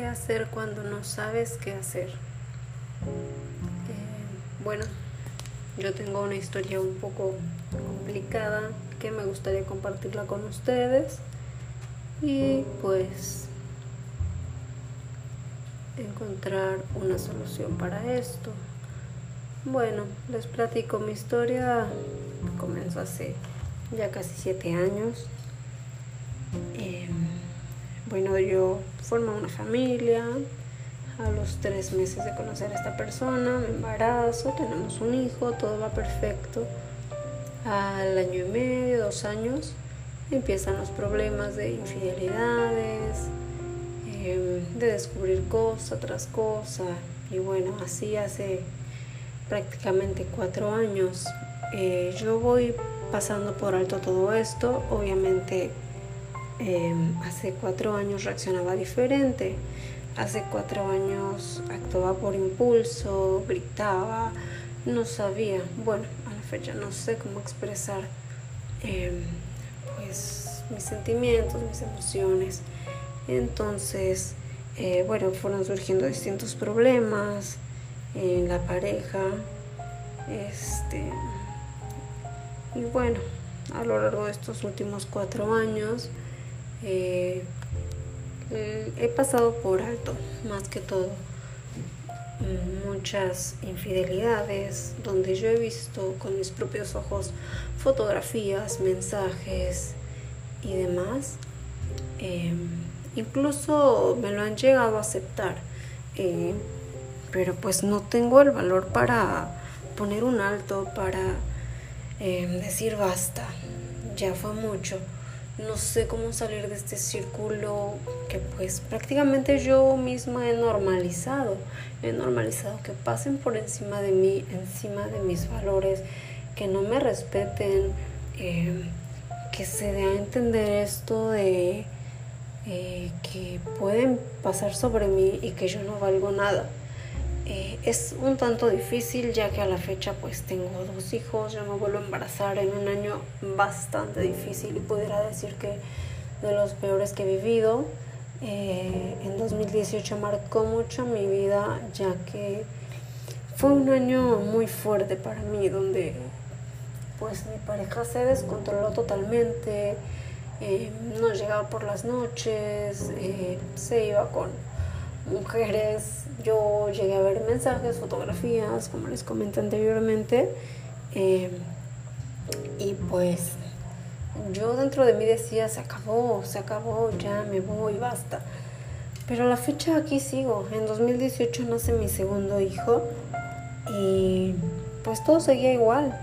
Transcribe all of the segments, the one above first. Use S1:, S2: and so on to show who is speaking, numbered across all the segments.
S1: ¿Qué hacer cuando no sabes qué hacer? Eh, bueno, yo tengo una historia un poco complicada que me gustaría compartirla con ustedes y pues encontrar una solución para esto. Bueno, les platico mi historia. Comenzó hace ya casi siete años. Bueno, yo formé una familia. A los tres meses de conocer a esta persona, me embarazo, tenemos un hijo, todo va perfecto. Al año y medio, dos años, empiezan los problemas de infidelidades, em, de descubrir cosa tras cosa. Y bueno, así hace prácticamente cuatro años. Eh, yo voy pasando por alto todo esto. Obviamente em, hace cuatro años reaccionaba diferente. Hace cuatro años actuaba por impulso, gritaba, no sabía. Bueno, a la fecha no sé cómo expresar em, pues mis sentimientos, mis emociones. Entonces, eh, bueno, fueron surgiendo distintos problemas en la pareja. Este, y bueno, a lo largo de estos últimos cuatro años eh, he pasado por alto, más que todo, muchas infidelidades donde yo he visto con mis propios ojos fotografías, mensajes y demás. Em, incluso me lo han llegado a aceptar. Eh, pero pues no tengo el valor para poner un alto, para em, decir basta, ya fue mucho. No sé cómo salir de este círculo que pues prácticamente yo misma he normalizado. He normalizado que pasen por encima de mí, encima de mis valores, que no me respeten, em, que se dé a entender esto de eh, que pueden pasar sobre mí y que yo no valgo nada. Eh, es un tanto difícil ya que a la fecha pues tengo dos hijos, yo me vuelvo a embarazar en un año bastante difícil y pudiera decir que de los peores que he vivido. Eh, en 2018 marcó mucho mi vida ya que fue un año muy fuerte para mí donde pues mi pareja se descontroló totalmente, eh, no llegaba por las noches, se iba con mujeres. Yo llegué a ver mensajes, fotografías, como les comenté anteriormente. Eh, y pues yo dentro de mí decía, se acabó, se acabó, ya me voy, basta. Pero la fecha aquí sigo. En 2018 nace mi segundo hijo y pues todo seguía igual.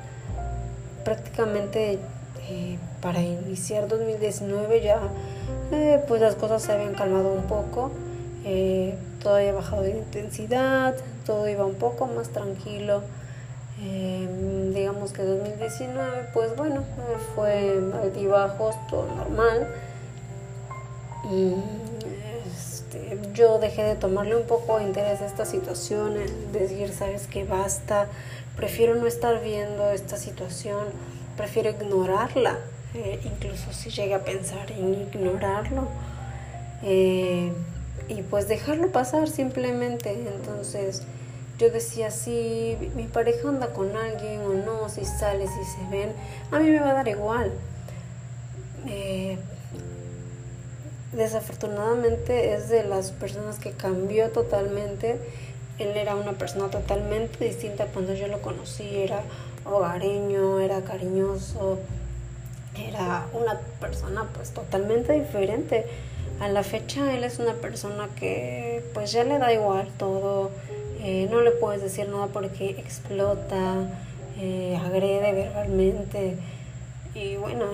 S1: Prácticamente eh, para iniciar 2019 ya eh, pues las cosas se habían calmado un poco eh, todo había bajado de intensidad, todo iba un poco más tranquilo. Eh, digamos que 2019, pues bueno, fue altibajos, todo normal. Este, yo dejé de tomarle un poco de interés a esta situación, decir, sabes que basta, prefiero no estar viendo esta situación, prefiero ignorarla, eh, incluso si llegué a pensar en ignorarlo. Eh, y pues dejarlo pasar simplemente. Entonces yo decía, si mi pareja anda con alguien o no, si sale, si se ven, a mí me va a dar igual. Eh, desafortunadamente es de las personas que cambió totalmente. Él era una persona totalmente distinta cuando yo lo conocí. Era hogareño, era cariñoso, era una persona pues totalmente diferente a la fecha él es una persona que pues ya le da igual todo, eh, no le puedes decir nada porque explota, eh, agrede verbalmente y bueno,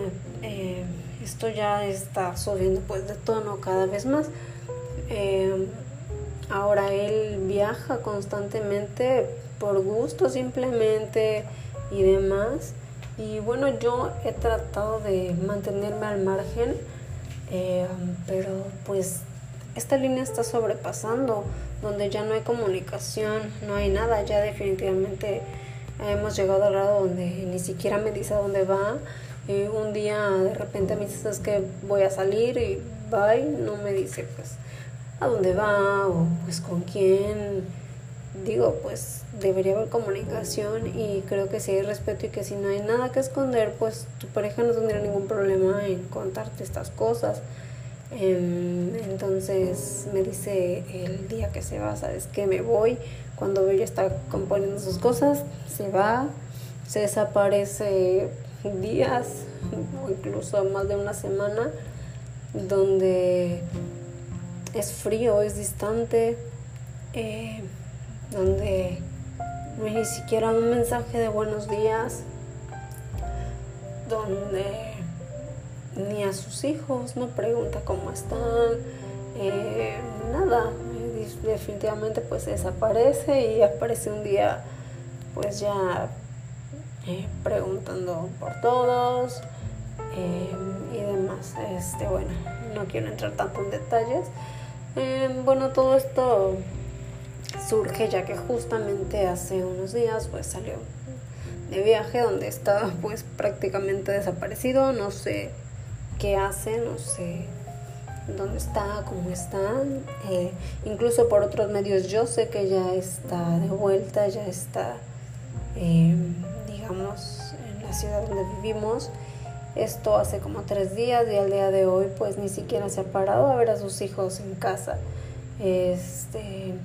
S1: eh, esto ya está subiendo pues de tono cada vez más. ahora él viaja constantemente por gusto simplemente y demás. Y bueno, yo he tratado de mantenerme al margen eh, pero pues esta línea está sobrepasando, donde ya no hay comunicación, no hay nada, ya definitivamente hemos llegado al lado donde ni siquiera me dice a dónde va. Y un día de repente me dice que voy a salir y bye, no me dice pues a dónde va o pues con quién. Digo, pues debería haber comunicación y creo que si hay respeto y que si no hay nada que esconder, pues tu pareja no tendría ningún problema en contarte estas cosas. Em, entonces me dice el día que se va, ¿sabes que Me voy. Cuando ella está componiendo sus cosas, se va, se desaparece días o incluso más de una semana, donde es frío, es distante, eh, donde no hay ni siquiera un mensaje de buenos días, donde ni a sus hijos no pregunta cómo están, eh, nada, definitivamente pues desaparece y aparece un día pues ya eh, preguntando por todos y demás. Este, bueno, no quiero entrar tanto en detalles, bueno, todo esto surge ya que justamente hace unos días pues salió de viaje donde estaba pues prácticamente desaparecido, no sé qué hace, no sé dónde está, cómo está, eh, incluso por otros medios yo sé que ya está de vuelta, ya está, em, digamos, en la ciudad donde vivimos. Esto hace como tres días y al día de hoy pues ni siquiera se ha parado a ver a sus hijos en casa. Este,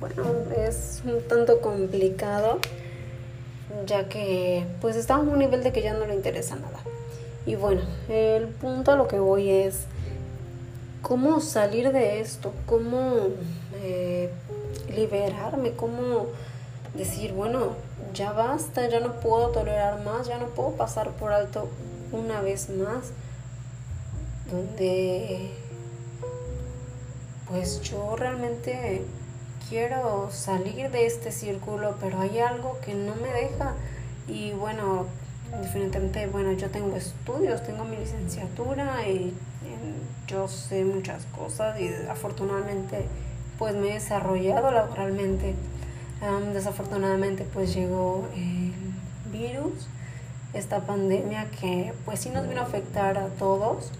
S1: bueno, es un tanto complicado ya que pues está a un nivel de que ya no le interesa nada. Y bueno, el punto a lo que voy es cómo salir de esto, cómo eh, liberarme, cómo decir, bueno, ya basta, ya no puedo tolerar más, ya no puedo pasar por alto una vez más, donde pues yo realmente quiero salir de este círculo, pero hay algo que no me deja. Y bueno, definitivamente, bueno, yo tengo estudios, tengo mi licenciatura y, yo sé muchas cosas y afortunadamente pues me he desarrollado laboralmente desafortunadamente pues llegó el virus, esta pandemia que pues sí nos vino a afectar a todos.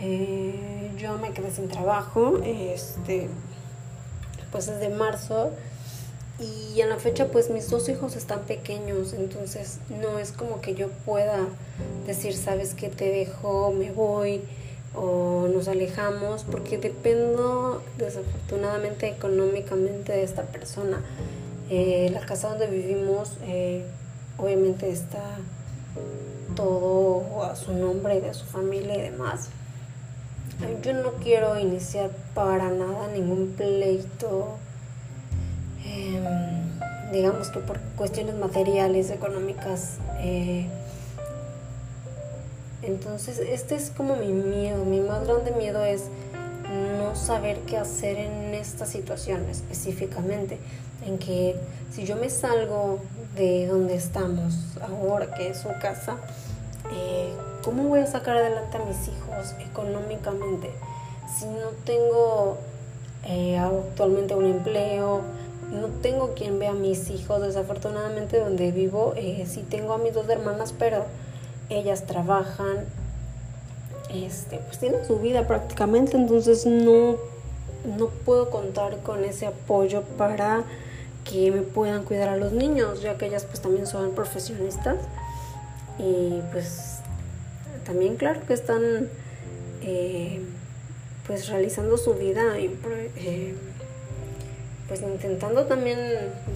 S1: Eh, yo me quedé sin trabajo, este, pues desde marzo y a la fecha pues mis dos hijos están pequeños, entonces no es como que yo pueda decir, sabes que te dejo, me voy o nos alejamos, porque dependo desafortunadamente económicamente de esta persona. Eh, la casa donde vivimos eh, obviamente está todo a su nombre de su familia y demás. Yo no quiero iniciar para nada ningún pleito, em, digamos que por cuestiones materiales, económicas. Eh, entonces, este es como mi miedo, mi más grande miedo es no saber qué hacer en esta situación específicamente en que si yo me salgo de donde estamos ahora, que es su casa, eh, ¿cómo voy a sacar adelante a mis hijos económicamente si no tengo eh, actualmente un empleo? No tengo quien vea a mis hijos, desafortunadamente donde vivo, eh, sí tengo a mis dos hermanas, pero ellas trabajan, este, pues tienen su vida prácticamente, entonces no, no puedo contar con ese apoyo para que me puedan cuidar a los niños, ya que ellas pues también son profesionistas y pues también claro que están eh, pues realizando su vida eh, pues intentando también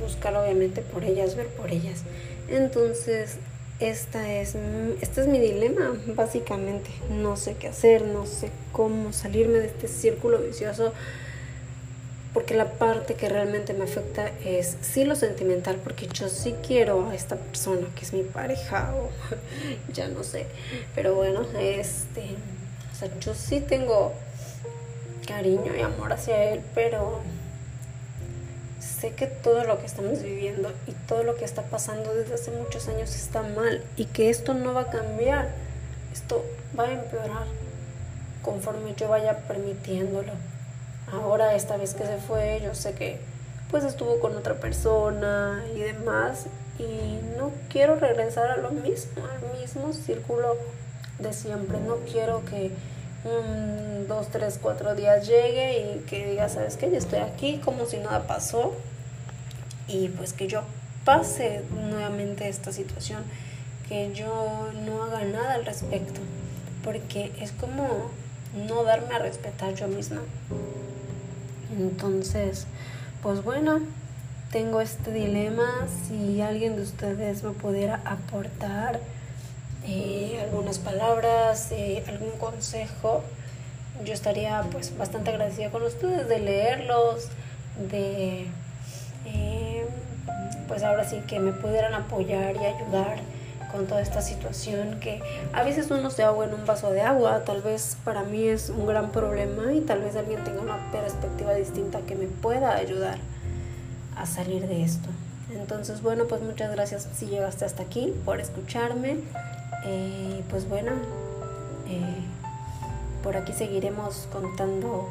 S1: buscar obviamente por ellas, ver por ellas. Entonces, esta es, este es mi dilema, básicamente. No sé qué hacer, no sé cómo salirme de este círculo vicioso porque la parte que realmente me afecta es sí lo sentimental, porque yo sí quiero a esta persona que es mi pareja o ya no sé, pero bueno, este, o sea, yo sí tengo cariño y amor hacia él, pero sé que todo lo que estamos viviendo y todo lo que está pasando desde hace muchos años está mal y que esto no va a cambiar, esto va a empeorar conforme yo vaya permitiéndolo ahora esta vez que se fue, yo sé que pues estuvo con otra persona y demás y no quiero regresar a lo mismo, al mismo círculo de siempre, no quiero que un, dos, tres, cuatro días llegue y que diga, ¿sabes qué? Yo estoy aquí como si nada pasó. Y pues que yo pase nuevamente esta situación, que yo no haga nada al respecto, porque es como no darme a respetar yo misma. Entonces, pues bueno, tengo este dilema, si alguien de ustedes me pudiera aportar eh, algunas palabras, eh, algún consejo, yo estaría pues bastante agradecida con ustedes de leerlos, de eh, pues ahora sí que me pudieran apoyar y ayudar con toda esta situación que a veces uno se ahoga en un vaso de agua, tal vez para mí es un gran problema y tal vez alguien tenga una perspectiva distinta que me pueda ayudar a salir de esto. Entonces, bueno, pues muchas gracias si llegaste hasta aquí por escucharme. Eh, pues bueno, eh, por aquí seguiremos contando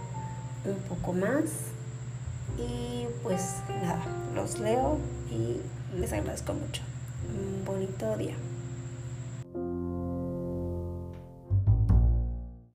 S1: un poco más. Y pues nada, los leo y les agradezco mucho. Un bonito día.